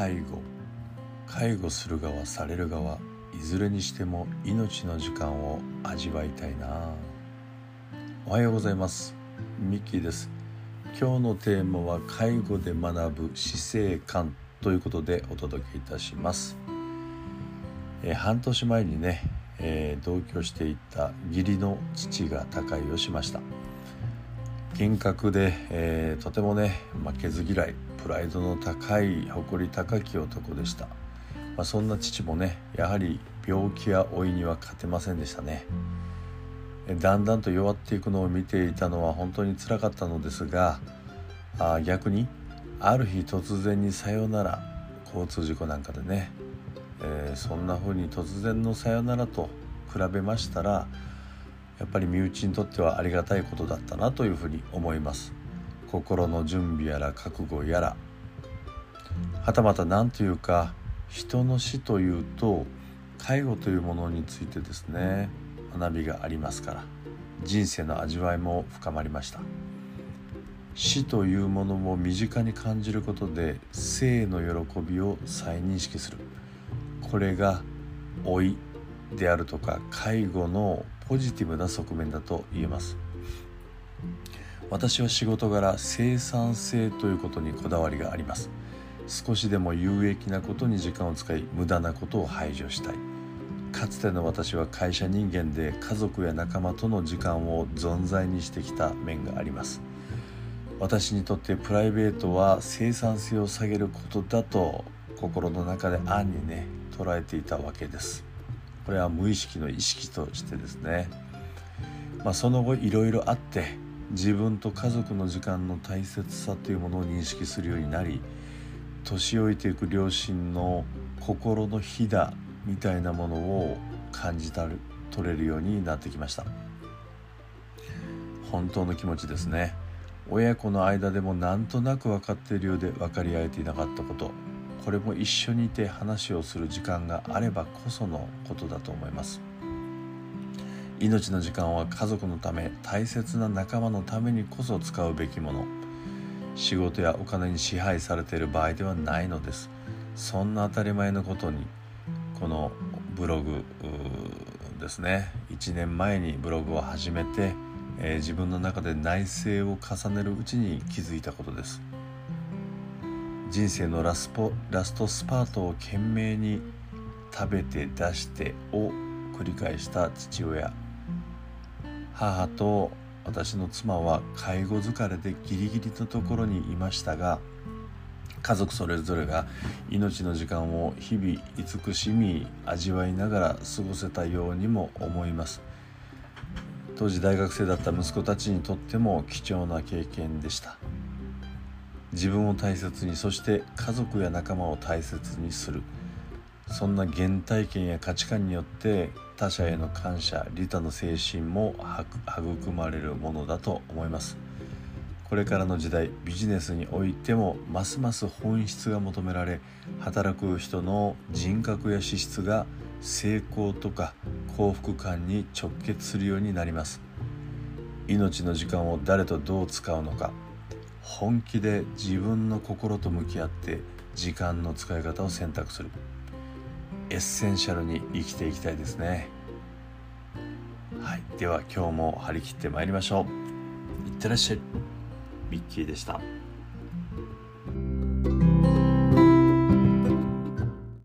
介護。介護する側される側いずれにしても命の時間を味わいたいな。おはようございます。ミッキーです。今日のテーマは介護で学ぶ死生観ということでお届けいたします。え半年前にね、えー、同居していた義理の父が他界をしました。厳格で、えー、とてもね負けず嫌いプライドの高い誇り高き男でした、まあ、そんな父もねやはり病気や老いには勝てませんでしたね。だんだんと弱っていくのを見ていたのは本当につらかったのですがあ逆にある日突然にさよなら交通事故なんかでね、えー、そんな風に突然のさよならと比べましたらやっぱり身内にとってはありがたいことだったなというふうに思います。心の準備やら覚悟やら。はたまた何というか人の死というと介護というものについてですね学びがありますから人生の味わいも深まりました。死というものも身近に感じることで生の喜びを再認識する。これが老いであるとか介護のポジティブな側面だと言えます。私は仕事柄生産性ということにこだわりがあります。少しでも有益なことに時間を使い無駄なことを排除したい。かつての私は会社人間で家族や仲間との時間を存在にしてきた面があります。私にとってプライベートは生産性を下げることだと心の中で暗にね捉えていたわけです。これは無意識の意識としてですね、まあ、その後いろいろあって自分と家族の時間の大切さというものを認識するようになり年老いていく両親の心のひだみたいなものを感じたる取れるようになってきました。本当の気持ちですね。親子の間でもなんとなく分かっているようで分かり合えていなかったこと。これも一緒にいて話をする時間があればこそのことだと思います。命の時間は家族のため大切な仲間のためにこそ使うべきもの。仕事やお金に支配されている場合ではないのです。そんな当たり前のことにこのブログですね。1年前にブログを始めて、えー、自分の中で内省を重ねるうちに気づいたことです。人生のラスポラストスパートを懸命に食べて出してを繰り返した父親。母と私の妻は介護疲れでギリギリのところにいましたが家族それぞれが命の時間を日々慈しみ味わいながら過ごせたようにも思います。当時大学生だった息子たちにとっても貴重な経験でした。自分を大切にそして家族や仲間を大切にする。そんな原体験や価値観によって他者への感謝利他の精神も育まれるものだと思います。これからの時代ビジネスにおいてもますます本質が求められ働く人の人格や資質が成功とか幸福感に直結するようになります。命の時間を誰とどう使うのか本気で自分の心と向き合って時間の使い方を選択する。エッセンシャルに生きていきたいですね。はい。では今日も張り切ってまいりましょう。いってらっしゃい。ミッキーでした。